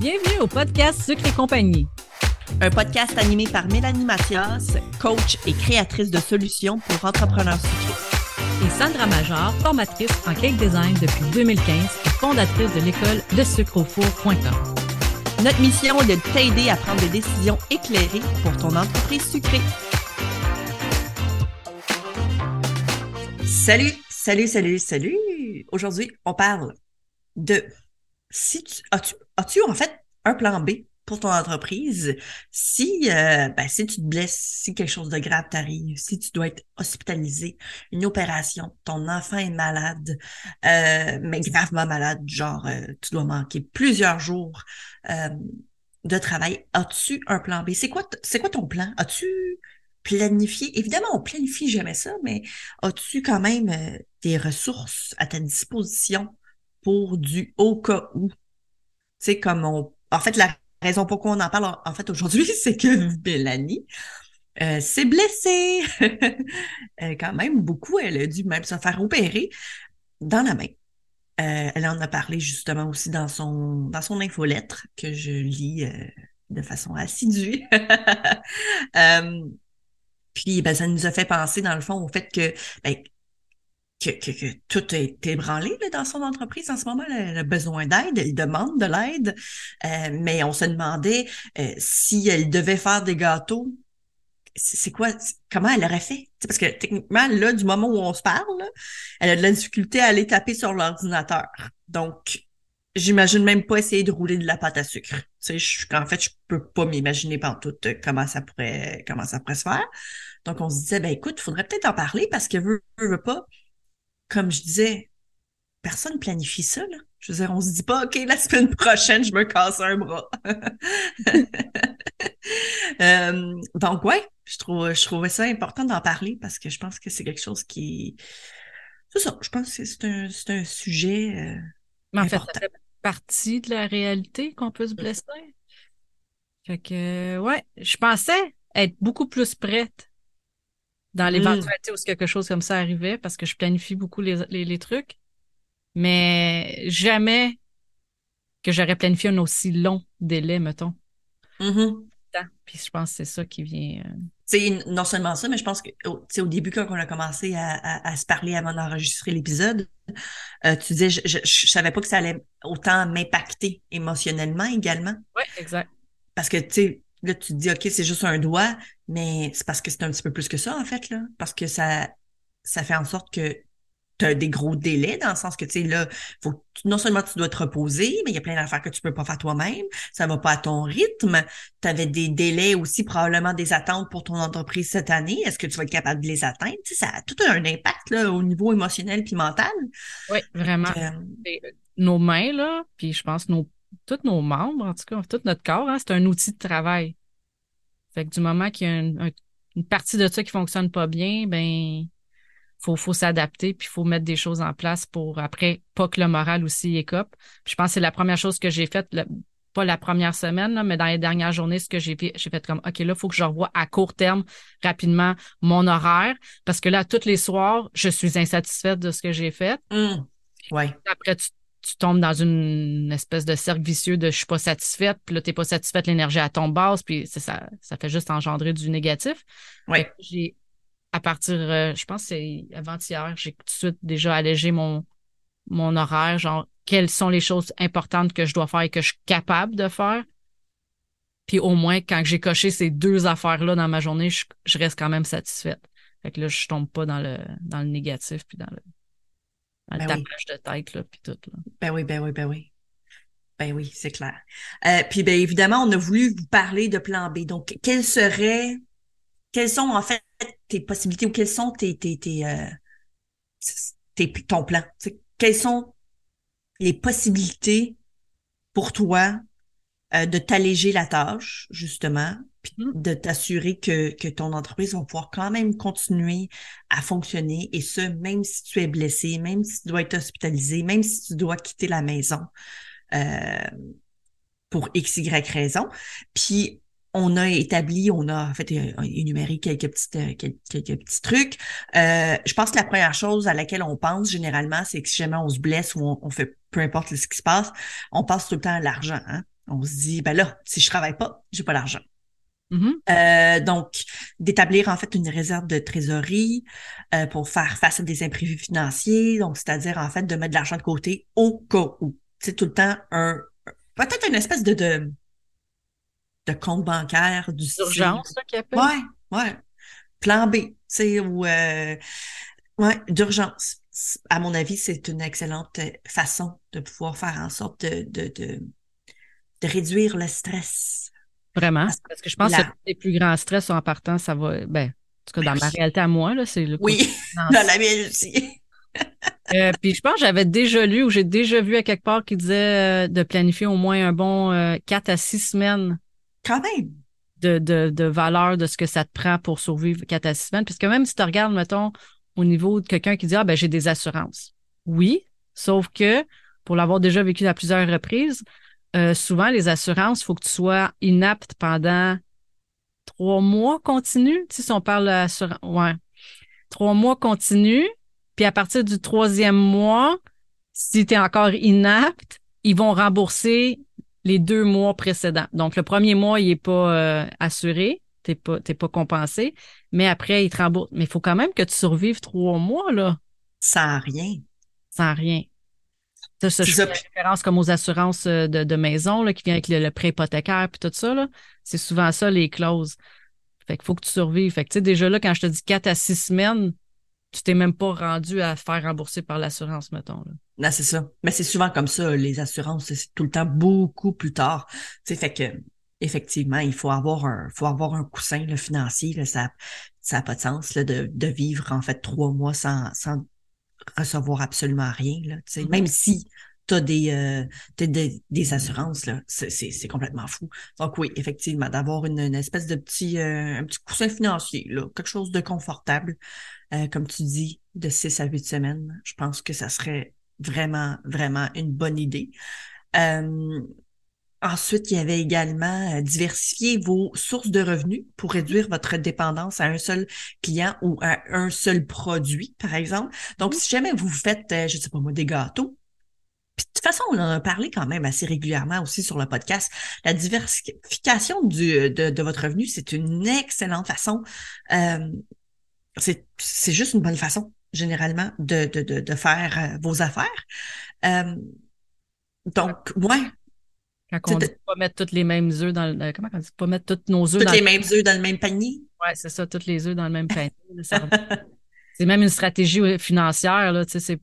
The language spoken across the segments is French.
Bienvenue au podcast Sucre et compagnie. Un podcast animé par Mélanie Mathias, coach et créatrice de solutions pour entrepreneurs sucrés. Et Sandra Major, formatrice en cake design depuis 2015 et fondatrice de l'école de sucreaufour.com. Notre mission est de t'aider à prendre des décisions éclairées pour ton entreprise sucrée. Salut, salut, salut, salut. Aujourd'hui, on parle de si tu as-tu as-tu en fait un plan B pour ton entreprise? Si euh, ben, si tu te blesses, si quelque chose de grave t'arrive, si tu dois être hospitalisé, une opération, ton enfant est malade, euh, mais gravement malade, genre euh, tu dois manquer plusieurs jours de travail. As-tu un plan B? C'est quoi c'est quoi ton plan? As-tu planifié? Évidemment, on planifie jamais ça, mais as-tu quand même des ressources à ta disposition pour du au cas où. C'est comme on. En fait, la raison pourquoi on en parle en fait aujourd'hui, c'est que Mélanie euh, s'est blessée. quand même beaucoup. Elle a dû même se faire opérer dans la main. Euh, elle en a parlé justement aussi dans son dans son infolettre que je lis euh, de façon assidue. puis ben, ça nous a fait penser dans le fond au fait que ben, que, tout est ébranlé dans son entreprise en ce moment. Elle a besoin d'aide, elle demande de l'aide, euh, mais on se demandait euh, si elle devait faire des gâteaux. C'est quoi, comment elle aurait fait? parce que techniquement, là, du moment où on se parle, elle a de la difficulté à aller taper sur l'ordinateur. Donc, j'imagine même pas essayer de rouler de la pâte à sucre. En fait, je peux pas m'imaginer tout comment ça pourrait, comment ça pourrait se faire. Donc, on se disait, ben écoute, il faudrait peut-être en parler parce que veut, veut pas, comme je disais, personne planifie ça. Là. Je veux dire, on se dit pas, OK, la semaine prochaine, je me casse un bras. Euh, donc, ouais, je, trouve, je trouvais ça important d'en parler parce que je pense que c'est quelque chose qui. C'est ça, je pense que c'est un, un, sujet. Euh, Mais en fait, ça fait partie de la réalité qu'on peut se blesser. Fait que, ouais, je pensais être beaucoup plus prête dans l'éventualité où quelque chose comme ça arrivait parce que je planifie beaucoup les, les, trucs. Mais jamais que j'aurais planifié un aussi long délai, mettons. Mm-hmm. Puis je pense que c'est ça qui vient. Euh... C'est non seulement ça, mais je pense que au, au début, quand on a commencé à, à, se parler avant d'enregistrer l'épisode, euh, tu disais, je, je, je, savais pas que ça allait autant m'impacter émotionnellement également. Oui, exact. Parce que, tu sais, là, tu te dis, OK, c'est juste un doigt, mais c'est parce que c'est un petit peu plus que ça, en fait, là. Parce que ça, ça fait en sorte que tu as des gros délais, dans le sens que, tu sais, là, faut, non seulement tu dois te reposer, mais il y a plein d'affaires que tu peux pas faire toi-même. Ça va pas à ton rythme. Tu avais des délais aussi, probablement des attentes pour ton entreprise cette année. Est-ce que tu vas être capable de les atteindre? Tu sais, ça a tout un impact, là, au niveau émotionnel puis mental. Oui, vraiment. Euh, nos mains, là, puis je pense nos tous nos membres, en tout cas, tout notre corps, hein, c'est un outil de travail. Fait que du moment qu'il y a une, partie de ça qui fonctionne pas bien, ben faut, faut s'adapter, puis il faut mettre des choses en place pour après pas que le moral aussi écope. je pense que c'est la première chose que j'ai faite, pas la première semaine, mais dans les dernières journées, ce que j'ai fait, j'ai fait comme OK, là, il faut que je revoie à court terme rapidement mon horaire. Parce que là, tous les soirs, je suis insatisfaite de ce que j'ai fait. Mmh. Ouais. Après, tu tu tombes dans une espèce de cercle vicieux de je suis pas satisfaite, puis là, t'es pas satisfaite, l'énergie à tombe basse, puis ça, ça fait juste engendrer du négatif. Oui. J'ai, à partir, euh, je pense que c'est avant-hier, j'ai tout de suite déjà allégé mon, mon horaire, genre, quelles sont les choses importantes que je dois faire et que je suis capable de faire. Puis au moins, quand j'ai coché ces deux affaires-là dans ma journée, je, je, reste quand même satisfaite. Fait que là, je tombe pas dans le, dans le négatif, puis dans le, ben tapage de tête, là, puis tout. Là. Ben oui, ben oui, ben oui. Ben oui, c'est clair. Euh, puis ben évidemment, on a voulu vous parler de plan B. Donc, quelles seraient, quelles sont en fait tes possibilités ou quelles sont tes, tes, tes, euh, tes ton plan? quelles sont les possibilités pour toi euh, de t'alléger la tâche, justement, puis mmh. de t'assurer que, que ton entreprise va pouvoir quand même continuer à fonctionner, et ce, même si tu es blessé, même si tu dois être hospitalisé, même si tu dois quitter la maison euh, pour X, Y raison. Puis on a établi, on a fait énuméré quelques petites euh, quelques, petits trucs. Euh, je pense que la première chose à laquelle on pense généralement, c'est que si jamais on se blesse ou on, fait peu importe ce qui se passe, on passe tout le temps à l'argent. Hein? On se dit, ben là, si je travaille pas, j'ai pas l'argent. Mm-hmm. Euh, donc, d'établir en fait une réserve de trésorerie pour faire face à des imprévus financiers. Donc, c'est-à-dire en fait de mettre de l'argent de côté au cas où. C'est tout le temps un peut-être une espèce de, de de compte bancaire du D'urgence, qui appelle? Ouais, ouais. Plan B, tu sais, ou euh, ouais, d'urgence. À mon avis, c'est une excellente façon de pouvoir faire en sorte de, de, de, de réduire le stress. Vraiment. Parce, que je pense que les plus grands stress en partant, ça va. Ben, en tout cas, dans ma réalité à moi, là, c'est le Oui, dans la mienne aussi. euh, puis je pense que j'avais déjà lu ou j'ai déjà vu à quelque part qui disait euh, de planifier au moins un bon euh, 4 à 6 semaines quand même. De, de, de valeur de ce que ça te prend pour survivre quatre à six semaines. Puisque même si tu regardes, mettons, au niveau de quelqu'un qui dit Ah, ben, j'ai des assurances. Oui, sauf que pour l'avoir déjà vécu à plusieurs reprises, euh, souvent, les assurances, il faut que tu sois inapte pendant trois mois continus. Tu sais, si on parle d'assurance, ouais. Trois mois continus. Puis à partir du troisième mois, si tu es encore inapte, ils vont rembourser les deux mois précédents. Donc, le premier mois, il n'est pas euh, assuré, tu n'es pas, pas compensé, mais après, il te rembourse. Mais il faut quand même que tu survives trois mois, là. Sans rien. Sans rien. Ça, ça, je fais référence comme aux assurances euh, de, de maison là, qui vient avec le, prêt hypothécaire puis tout ça. Là. C'est souvent ça, les clauses. Fait qu'il faut que tu survives. Fait que, tu sais, déjà là, quand je te dis quatre à six semaines, tu t'es même pas rendu à faire rembourser par l'assurance, mettons. Là. Non, c'est ça. Mais c'est souvent comme ça, les assurances, c'est tout le temps beaucoup plus tard. Tu sais, fait que effectivement, il faut avoir un, faut avoir un coussin le financier. Là, ça ça n'a pas de sens là, de, de vivre en fait trois mois sans, sans recevoir absolument rien. Là, tu sais. Mm-hmm. Même si tu as des, euh, des, des, assurances, là, c'est complètement fou. Donc oui, effectivement, d'avoir une, une, espèce de petit, euh, un petit coussin financier, là, quelque chose de confortable, euh, comme tu dis, de six à huit semaines, je pense que ça serait vraiment, vraiment une bonne idée. Euh, ensuite, il y avait également euh, diversifier vos sources de revenus pour réduire votre dépendance à un seul client ou à un seul produit, par exemple. Donc, si jamais vous faites, euh, je ne sais pas moi, des gâteaux, puis de toute façon, on en a parlé quand même assez régulièrement aussi sur le podcast. La diversification du, de, de votre revenu, c'est une excellente façon. Euh, c'est juste une bonne façon généralement de, de, de, de faire euh, vos affaires. Euh, donc, ouais. Quand on dit pas mettre toutes les mêmes œufs dans le. Comment on dit? Pas mettre tous nos œufs Toutes les mêmes œufs dans le même panier? Ouais, c'est ça, tous les œufs dans le même panier. c'est même une stratégie financière. Là, tu sais,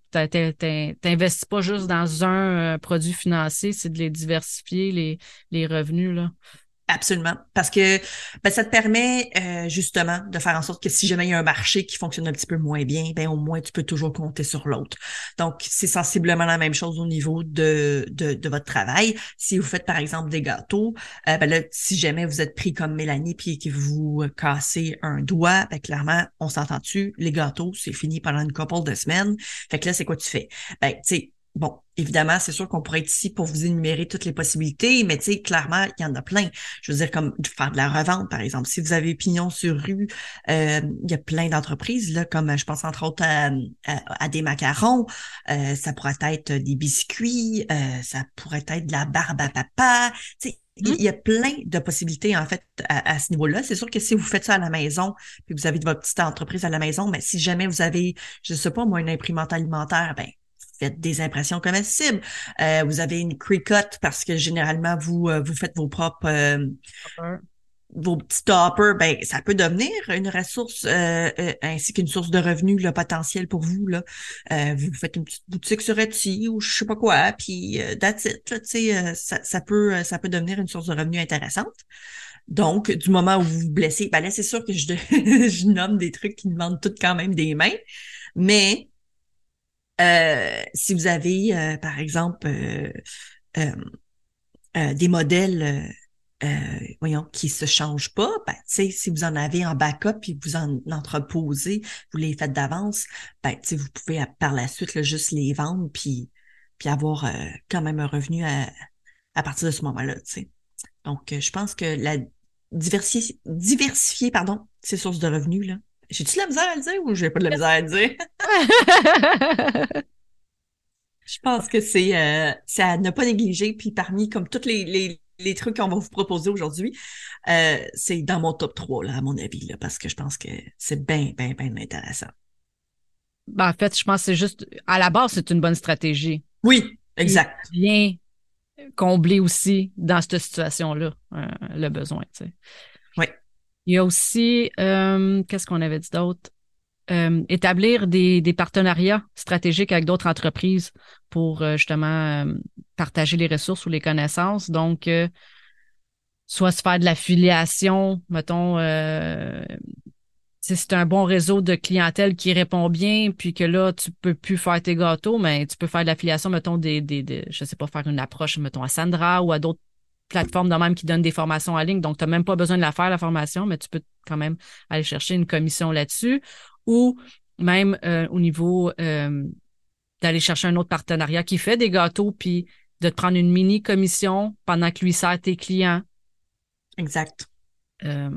t'investis pas juste dans un euh, produit financier, c'est de les diversifier, les, les revenus. Là. Absolument. Parce que ben, ça te permet euh, justement de faire en sorte que si jamais il y a un marché qui fonctionne un petit peu moins bien, ben au moins tu peux toujours compter sur l'autre. Donc, c'est sensiblement la même chose au niveau de, de, de, votre travail. Si vous faites par exemple des gâteaux, euh, ben là, si jamais vous êtes pris comme Mélanie puis que vous cassez un doigt, ben clairement, on s'entend-tu, les gâteaux, c'est fini pendant une couple de semaines. Fait que là, c'est quoi tu fais? Ben, tu sais, Bon, évidemment, c'est sûr qu'on pourrait être ici pour vous énumérer toutes les possibilités, mais tu sais, clairement, il y en a plein. Je veux dire, comme faire de la revente, par exemple. Si vous avez pignon sur rue, euh, il y a plein d'entreprises, là, comme je pense entre autres à, des macarons, euh, ça pourrait être des biscuits, euh, ça pourrait être de la barbe à papa. Tu sais, il y a plein de possibilités, en fait, à, à ce niveau-là. C'est sûr que si vous faites ça à la maison, puis vous avez votre petite entreprise à la maison, mais si jamais vous avez, je sais pas, moi, une imprimante alimentaire, ben, faites des impressions comestibles. Euh, vous avez une Cricut parce que généralement, vous, euh, vous faites vos propres... Euh, vos petits toppers, ben ça peut devenir une ressource ainsi qu'une source de revenus là, potentiel pour vous. Là. vous faites une petite boutique sur Etsy ou je sais pas quoi, puis that's it, là, ça, ça, peut, ça peut devenir une source de revenus intéressante. Donc, du moment où vous vous blessez, ben là, c'est sûr que je, je nomme des trucs qui demandent toutes quand même des mains, mais euh, si vous avez, euh, par exemple, euh, des modèles voyons, qui se changent pas, ben, si vous en avez en backup et vous en entreposez, vous les faites d'avance, ben, vous pouvez par la suite juste les vendre puis, puis avoir quand même un revenu à, à partir de ce moment-là. Donc, je pense que la, diversifier, diversifier pardon, ses sources de revenus. Là. J'ai-tu la misère à le dire ou j'ai pas de la misère à le dire? Je pense que c'est euh, à ne pas négliger. Puis parmi comme tous les, les, les trucs qu'on va vous proposer aujourd'hui, euh, c'est dans mon top 3, là, à mon avis, là, parce que je pense que c'est bien, bien, bien intéressant. Ben, en fait, je pense que c'est juste, à la base, c'est une bonne stratégie. Oui, exact. Bien combler aussi dans cette situation-là euh, le besoin. Tu sais. Il y a aussi, euh, qu'est-ce qu'on avait dit d'autre? Euh, établir des, partenariats stratégiques avec d'autres entreprises pour justement partager les ressources ou les connaissances. Donc, soit se faire de l'affiliation, mettons, c'est un bon réseau de clientèle qui répond bien, puis que là, tu peux plus faire tes gâteaux, mais tu peux faire de l'affiliation, mettons, des, des, des, je sais pas, faire une approche, mettons, à Sandra ou à d'autres plateformes de même qui donnent des formations en ligne. Donc, tu n'as même pas besoin de la faire, la formation, mais tu peux quand même aller chercher une commission là-dessus. Ou même euh, au niveau euh, d'aller chercher un autre partenariat qui fait des gâteaux, puis de te prendre une mini commission pendant que lui sert tes clients. Exact. Euh,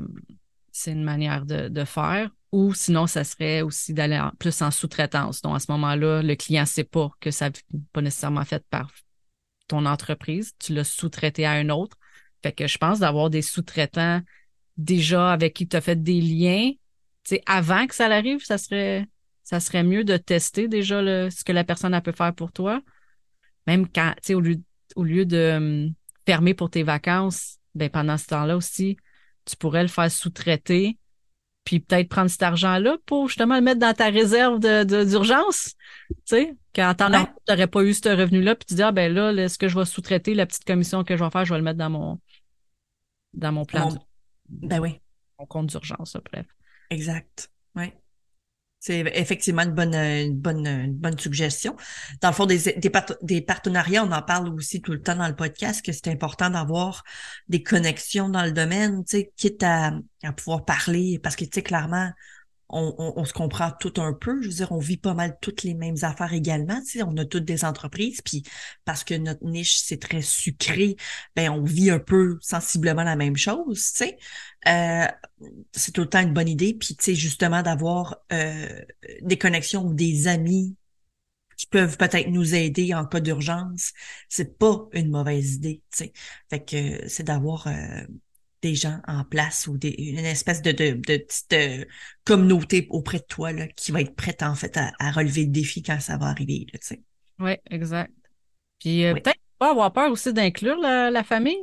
c'est une manière de, faire. Ou sinon, ça serait aussi d'aller plus en sous-traitance. Donc, à ce moment-là, le client ne sait pas que ça n'est pas nécessairement fait par ton entreprise. Tu l'as sous-traité à un autre. Fait que je pense d'avoir des sous-traitants déjà avec qui tu as fait des liens. Tu avant que ça arrive, ça serait, ça serait mieux de tester déjà ce que la personne a peut faire pour toi. Même quand, tu sais, au lieu, de hum, fermer pour tes vacances, ben pendant ce temps-là aussi, tu pourrais le faire sous-traiter, puis peut-être prendre cet argent-là pour justement le mettre dans ta réserve de, d'urgence. Tu sais, quand tu n'aurais pas eu ce revenu-là, puis tu dis, ah ben là, est-ce que je vais sous-traiter la petite commission que je vais faire, je vais le mettre dans mon dans mon plan. Ben oui. Mon compte d'urgence, bref. Exact. Oui. C'est effectivement une bonne, une bonne, une bonne suggestion. Dans le fond, des, des, des, partenariats, on en parle aussi tout le temps dans le podcast, que c'est important d'avoir des connexions dans le domaine, tu sais, quitte à, à pouvoir parler, parce que, tu sais, clairement, on, se comprend tout un peu. Je veux dire, on vit pas mal toutes les mêmes affaires également. Tu sais, on a toutes des entreprises, puis parce que notre niche, c'est très sucré, ben on vit un peu sensiblement la même chose, tu sais. Euh, c'est tout le temps une bonne idée. Puis, tu sais, justement, d'avoir euh, des connexions ou des amis qui peuvent peut-être nous aider en cas d'urgence, c'est pas une mauvaise idée, tu sais. Fait que c'est d'avoir euh, des gens en place ou des, une espèce de, de, de petite euh, communauté auprès de toi là, qui va être prête en fait à, relever le défi quand ça va arriver. Oui, exact. Puis euh, peut-être pas avoir peur aussi d'inclure la, famille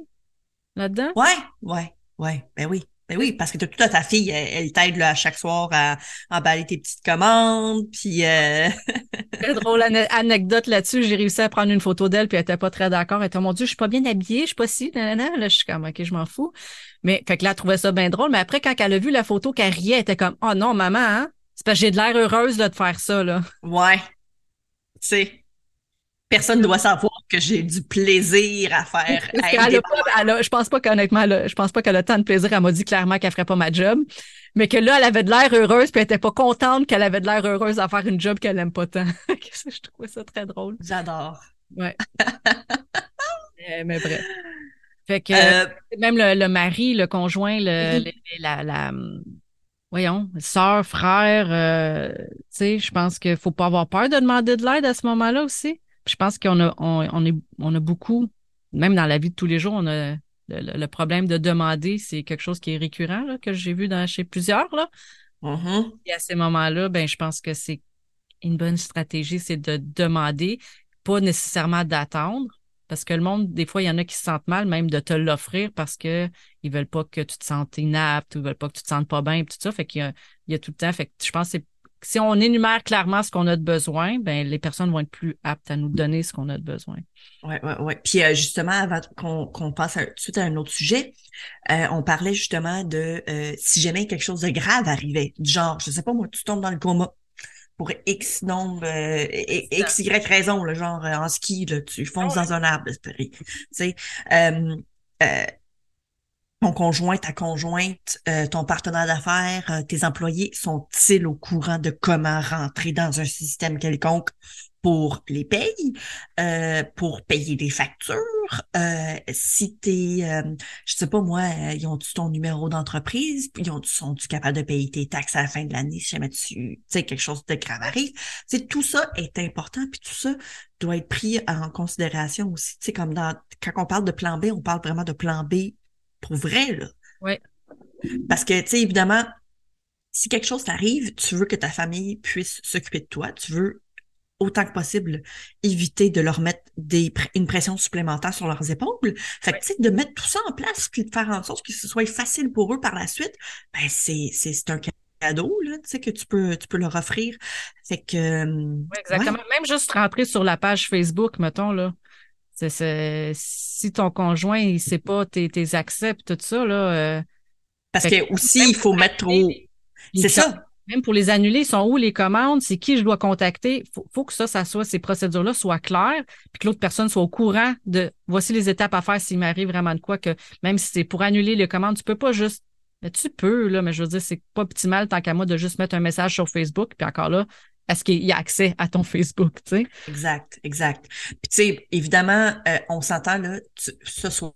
là-dedans. Oui, oui, oui, ben oui. Ben oui, parce que tu as ta fille, elle, t'aide à chaque soir à emballer tes petites commandes, puis... Euh... très drôle anecdote là-dessus. J'ai réussi à prendre une photo d'elle, puis elle était pas très d'accord. Elle était, mon Dieu, je suis pas bien habillée, je suis pas si, nanana. Là, je suis comme, OK, je m'en fous. Mais, fait que là, elle trouvait ça bien drôle. Mais après, quand elle a vu la photo, qu'elle riait, elle était comme, oh non, maman, hein? C'est parce que j'ai de l'air heureuse, là, de faire ça, là. Ouais. Tu sais. Personne ne doit savoir que j'ai du plaisir à faire. je pense pas qu'honnêtement, je pense pas qu'elle a tant de plaisir. Elle m'a dit clairement qu'elle ferait pas ma job, mais que là, elle avait de l'air heureuse, puis elle était pas contente qu'elle avait de l'air heureuse à faire une job qu'elle aime pas tant. je trouvais ça très drôle. J'adore. Ouais. mais, mais, bref. Fait que euh, même le, mari, le conjoint, le, la, la, voyons, sœur, frère, euh, tu sais, je pense qu'il faut pas avoir peur de demander de l'aide à ce moment-là aussi je pense qu'on a, on, est, on a beaucoup, même dans la vie de tous les jours, on a le, problème de demander, c'est quelque chose qui est récurrent, là, que j'ai vu dans, chez plusieurs. Là. Mm-hmm. Et à ces moments-là, ben, je pense que c'est une bonne stratégie, c'est de demander, pas nécessairement d'attendre. Parce que le monde, des fois, il y en a qui se sentent mal même de te l'offrir parce que ils veulent pas que tu te sentes inapte ou ils veulent pas que tu te sentes pas bien, tout ça. Fait qu'il y y a tout le temps. Fait que je pense que c'est si on énumère clairement ce qu'on a de besoin, ben les personnes vont être plus aptes à nous donner ce qu'on a de besoin. Oui, oui, oui. Puis euh, justement, avant qu'on passe tout de suite à un autre sujet, euh, on parlait justement de euh, si jamais quelque chose de grave arrivait, genre, je sais pas moi, tu tombes dans le coma pour X nombre, X, Y raison, là, genre en ski, là, tu fonces ah dans un arbre, tu sais ton conjoint, ta conjointe, euh, ton partenaire d'affaires, euh, tes employés sont-ils au courant de comment rentrer dans un système quelconque pour les payes, euh, pour payer des factures? Euh, si t'es, euh, je sais pas moi, euh, ils ont-tu ton numéro d'entreprise, ils ont sont-tu capable de payer tes taxes à la fin de l'année si jamais tu, tu sais, quelque chose de grave arrive? C'est tout ça est important, puis tout ça doit être pris en considération aussi. Tu sais, comme dans quand on parle de plan B, on parle vraiment de plan B pour vrai là. Oui. Parce que tu sais évidemment, si quelque chose t'arrive, tu veux que ta famille puisse s'occuper de toi, tu veux autant que possible éviter de leur mettre des, une pression supplémentaire sur leurs épaules. Fait que, tu sais, de mettre tout ça en place puis de faire en sorte que ce soit facile pour eux par la suite, ben, c'est, c'est, c'est un cadeau, là, tu sais, que tu peux, tu peux leur offrir. Fait que. Euh, exactement. Même juste rentrer sur la page Facebook, mettons, là. Si ton conjoint, il sait pas tes, tes accès tout ça, là. Euh, Parce que, aussi, il faut mettre au. C'est ça même pour les annuler, sont où les commandes, c'est qui je dois contacter? Faut, faut que ça, ça soit, ces procédures-là soient claires, puis que l'autre personne soit au courant de voici les étapes à faire s'il m'arrive vraiment de quoi que même si c'est pour annuler les commandes, tu peux pas juste mais tu peux, là, mais je veux dire, c'est pas optimal tant qu'à moi de juste mettre un message sur Facebook, puis encore là, est-ce qu'il y a accès à ton Facebook, tu sais? Exact, exact. Puis tu sais, évidemment, euh, on s'entend là, ce soir,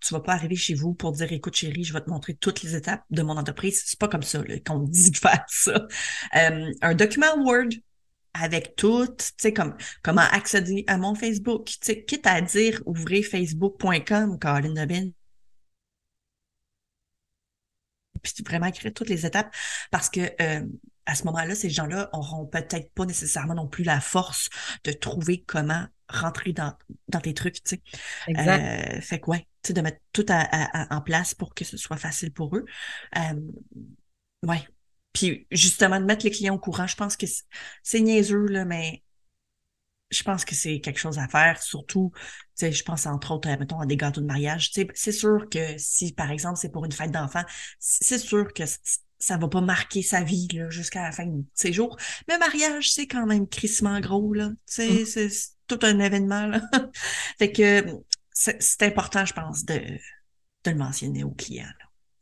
tu vas pas arriver chez vous pour dire écoute chérie, je vais te montrer toutes les étapes de mon entreprise. C'est pas comme ça qu'on dit de faire ça. Euh, un document Word avec tout, tu sais, comme comment accéder à mon Facebook. Tu sais, quitte à dire ouvrez facebook.com, Caroline Debin. Puis vraiment écrire toutes les étapes parce que euh, à ce moment-là, ces gens-là auront peut-être pas nécessairement non plus la force de trouver comment rentrer dans, dans tes trucs, tu sais. Exact. Euh, fait que ouais, tu sais, de mettre tout en place pour que ce soit facile pour eux. Euh, ouais. Puis justement, de mettre les clients au courant, je pense que c'est niaiseux, là, mais je pense que c'est quelque chose à faire, surtout, tu sais, je pense entre autres, mettons, à des gâteaux de mariage. Tu sais, c'est sûr que si, par exemple, c'est pour une fête d'enfant, c'est sûr que ça va pas marquer sa vie jusqu'à la fin de ses jours. Mais mariage, c'est quand même crissement gros, là. Tu sais, mm. c'est tout un événement, là. fait que c'est important, je pense, de, de le mentionner aux clients.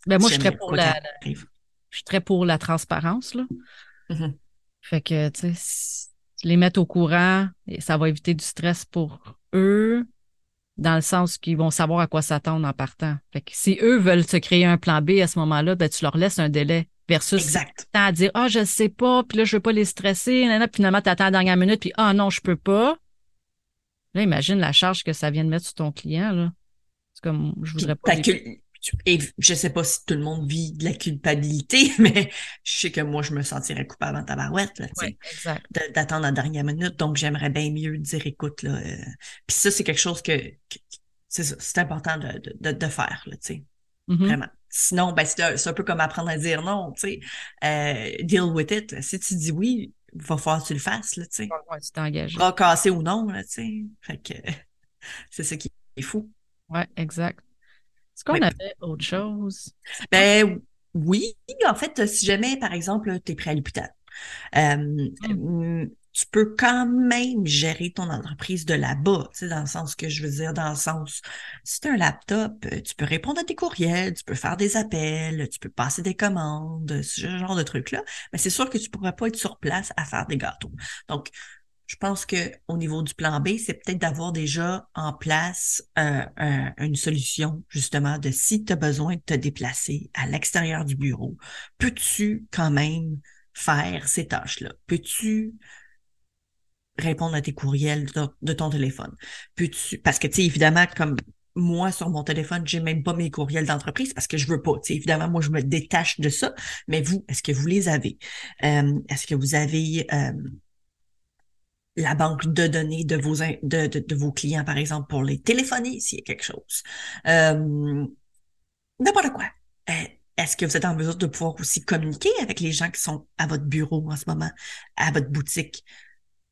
Ben moi, je serais pour la, je suis très pour la transparence, là. Mm-hmm. Fait que, tu sais, les mettre au courant, et ça va éviter du stress pour eux, dans le sens qu'ils vont savoir à quoi s'attendre en partant. Fait que si eux veulent se créer un plan B à ce moment-là, ben, tu leur laisses un délai versus exact. à dire ah je sais pas puis là je veux pas les stresser puis finalement tu attends la dernière minute puis ah non je peux pas là imagine la charge que ça vient de mettre sur ton client là c'est comme je voudrais pas et je sais pas si tout le monde vit de la culpabilité, mais je sais que moi, je me sentirais coupable en tabarouette, là, d'attendre la dernière minute. Donc, j'aimerais bien mieux dire, écoute, là, euh, puis ça, c'est quelque chose que, c'est important de, de, de, faire, là, tu sais. Mm-hmm. Vraiment. Sinon, ben, c'est un peu comme apprendre à dire non, tu sais. Euh, deal with it. Si tu dis oui, il va falloir que tu le fasses, là, tu sais. Ouais, tu t'engages. Casser ou non, là, tu sais. Fait que c'est ça qui est fou. Ouais, exact. Est-ce qu'on avait autre chose? Ben oui, en fait, si jamais, par exemple, tu es prêt à l'hôpital, euh, hmm. tu peux quand même gérer ton entreprise de là-bas, tu sais, dans le sens que je veux dire, dans le sens, si tu as un laptop, euh, tu peux répondre à tes courriels, tu peux faire des appels, tu peux passer des commandes, ce genre de trucs-là, mais c'est sûr que tu pourras pas être sur place à faire des gâteaux. Donc, je pense que au niveau du plan B, c'est peut-être d'avoir déjà en place euh, une solution justement de si tu as besoin de te déplacer à l'extérieur du bureau, peux-tu quand même faire ces tâches-là? Peux-tu répondre à tes courriels de, ton téléphone? Peux-tu parce que tu sais évidemment comme moi, sur mon téléphone, j'ai même pas mes courriels d'entreprise parce que je veux pas. sais, évidemment, moi, je me détache de ça. Mais vous, est-ce que vous les avez? Euh, est-ce que vous avez euh, la banque de données de vos, de, de, vos clients, par exemple, pour les téléphoner s'il y a quelque chose. Euh, N'importe quoi. Euh, est-ce que vous êtes en mesure de pouvoir aussi communiquer avec les gens qui sont à votre bureau en ce moment, à votre boutique,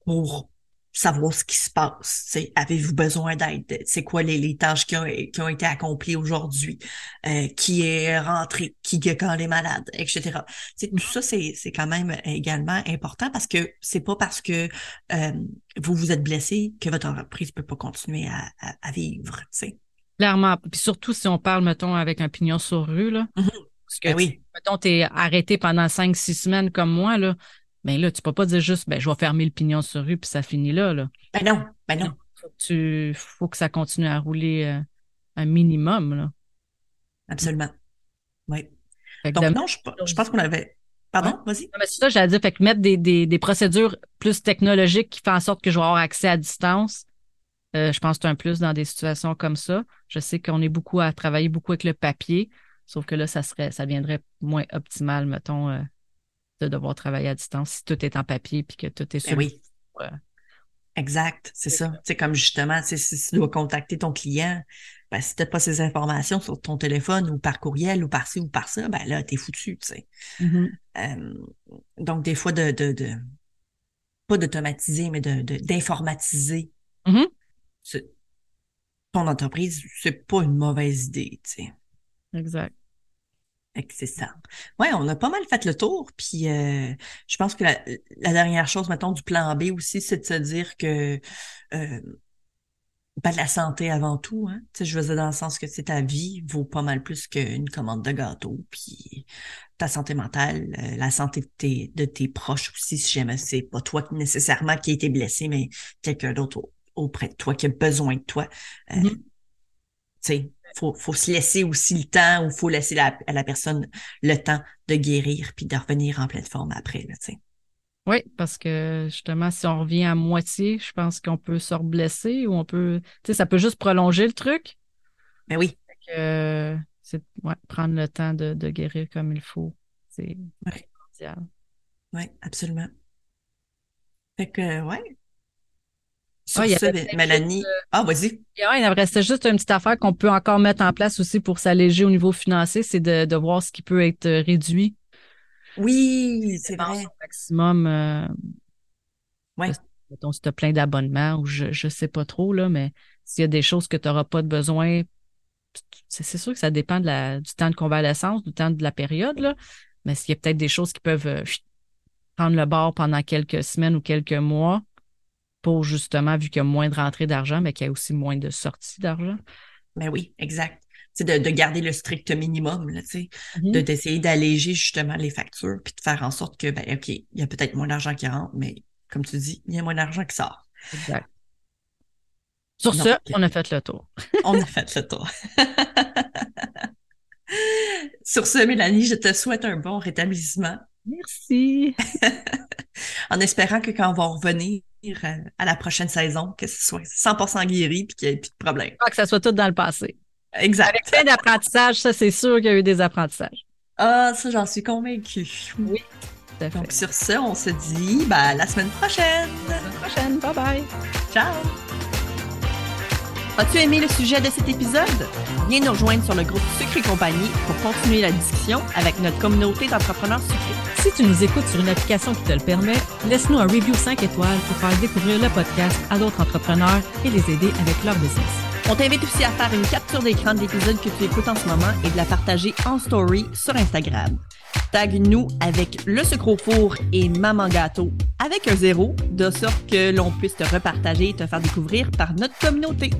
pour savoir ce qui se passe. Avez-vous besoin d'aide? C'est quoi les, les, tâches qui ont, qui ont été accomplies aujourd'hui? Euh, qui est rentré? Qui quand les malades? Etc. tout ça, c'est quand même également important parce que c'est pas parce que euh, vous vous êtes blessé que votre entreprise peut pas continuer à, à, vivre. T'sais. Clairement. Puis surtout si on parle, mettons, avec un pignon sur rue, là. Mm-hmm. Parce que, ben oui. mettons, t'es arrêté pendant cinq, six semaines comme moi, là ben là, tu peux pas dire juste, ben, je vais fermer le pignon sur rue puis ça finit là, là. Ben non, ben non. Faut que, tu, faut que ça continue à rouler euh, un minimum, là. Absolument. Oui. Donc, non, je, je pense qu'on avait. Pardon, vas-y. c'est ça, j'allais dire, fait que mettre des, des, des, procédures plus technologiques qui font en sorte que je vais avoir accès à distance, euh, je pense que c'est un plus dans des situations comme ça. Je sais qu'on est beaucoup à travailler beaucoup avec le papier, sauf que là, ça serait, ça deviendrait moins optimal, mettons, euh, de devoir travailler à distance si tout est en papier puis que tout est ben sur. oui. Exact, c'est ça. C'est comme justement, si tu dois contacter ton client, ben, si tu n'as pas ces informations sur ton téléphone ou par courriel ou par ci ou par ça, ben là, t'es foutu, tu sais. Mm-hmm. Euh, donc, des fois, de, de, de pas d'automatiser, mais de, d'informatiser mm-hmm. ton entreprise, c'est pas une mauvaise idée, tu sais. Exact. C'est ça. Ouais, on a pas mal fait le tour. Puis euh, je pense que la, dernière chose, mettons, du plan B aussi, c'est de se dire que euh, ben, la santé avant tout. Hein? Tu sais, je veux dire dans le sens que c'est ta vie vaut pas mal plus qu'une commande de gâteau. Puis ta santé mentale, euh, la santé de tes, de tes proches aussi, si jamais c'est pas toi nécessairement qui a été blessé, mais quelqu'un d'autre auprès de toi qui a besoin de toi. Euh, mm-hmm. Tu sais, faut, faut se laisser aussi le temps ou faut laisser à la personne le temps de guérir puis de revenir en pleine forme après, tu sais. Oui, parce que justement, si on revient à moitié, je pense qu'on peut se reblesser ou on peut, tu sais, ça peut juste prolonger le truc. Mais ben oui. Euh, c'est ouais, prendre le temps de, de, guérir comme il faut. C'est primordial. Oui, absolument. Fait que, ouais, sur ça, Mélanie. Ah, vas-y. il en restait juste une petite affaire qu'on peut encore mettre en place aussi pour s'alléger au niveau financier, c'est de, de, voir ce qui peut être euh, réduit. Oui, c'est vrai. Au maximum. Euh, oui. Mettons, si tu as plein d'abonnements ou je ne sais pas trop, là, mais s'il y a des choses que tu n'auras pas de besoin, c'est sûr que ça dépend de la, du temps de convalescence, du temps de la période, là, mais s'il y a peut-être des choses qui peuvent euh, prendre le bord pendant quelques semaines ou quelques mois, pour justement, vu qu'il y a moins de rentrée d'argent, mais qu'il y a aussi moins de sortie d'argent. Ben oui, exact. C'est de, de, garder le strict minimum, là, tu sais, de d'essayer d'alléger justement les factures, puis de faire en sorte que, ben, OK, il y a peut-être moins d'argent qui rentre, mais comme tu dis, il y a moins d'argent qui sort. Exact. Sur ce, on a fait le tour. on a fait le tour. Sur ce, Mélanie, je te souhaite un bon rétablissement. Merci. en espérant que quand on va revenir euh, à la prochaine saison, que ce soit 100% guéri puis qu'il n'y ait plus de problème. Pas que ça soit tout dans le passé. Exact. Avec plein d'apprentissages, ça, c'est sûr qu'il y a eu des apprentissages. Ah, ça, j'en suis convaincue. Oui. Donc, sur ce, on se dit ben, à la semaine prochaine. La semaine prochaine. Bye bye. Ciao. As-tu aimé le sujet de cet épisode? Viens nous rejoindre sur le groupe Sucre Compagnie pour continuer la discussion avec notre communauté d'entrepreneurs sucrés. Si tu nous écoutes sur une application qui te le permet, laisse-nous un review 5 étoiles pour faire découvrir le podcast à d'autres entrepreneurs et les aider avec leur business. On t'invite aussi à faire une capture d'écran de l'épisode que tu écoutes en ce moment et de la partager en story sur Instagram. Tag-nous avec le sucre au four et Maman Gâteau avec un zéro, de sorte que l'on puisse te repartager et te faire découvrir par notre communauté.